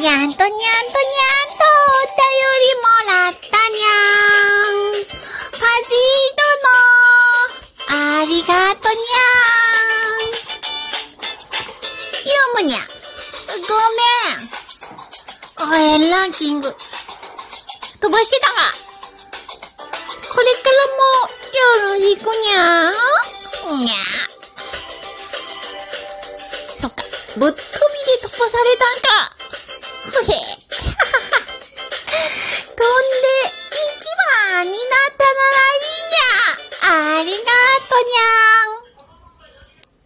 にゃんとにゃんとにゃんと、お便りもらったにゃん。パジー殿、ありがとにゃん。読むにゃ。ごめん。応援ランキング、飛ばしてたわ。これからもよろしくにゃ。にゃ。そっか、ぶっ飛びで飛ばされたんか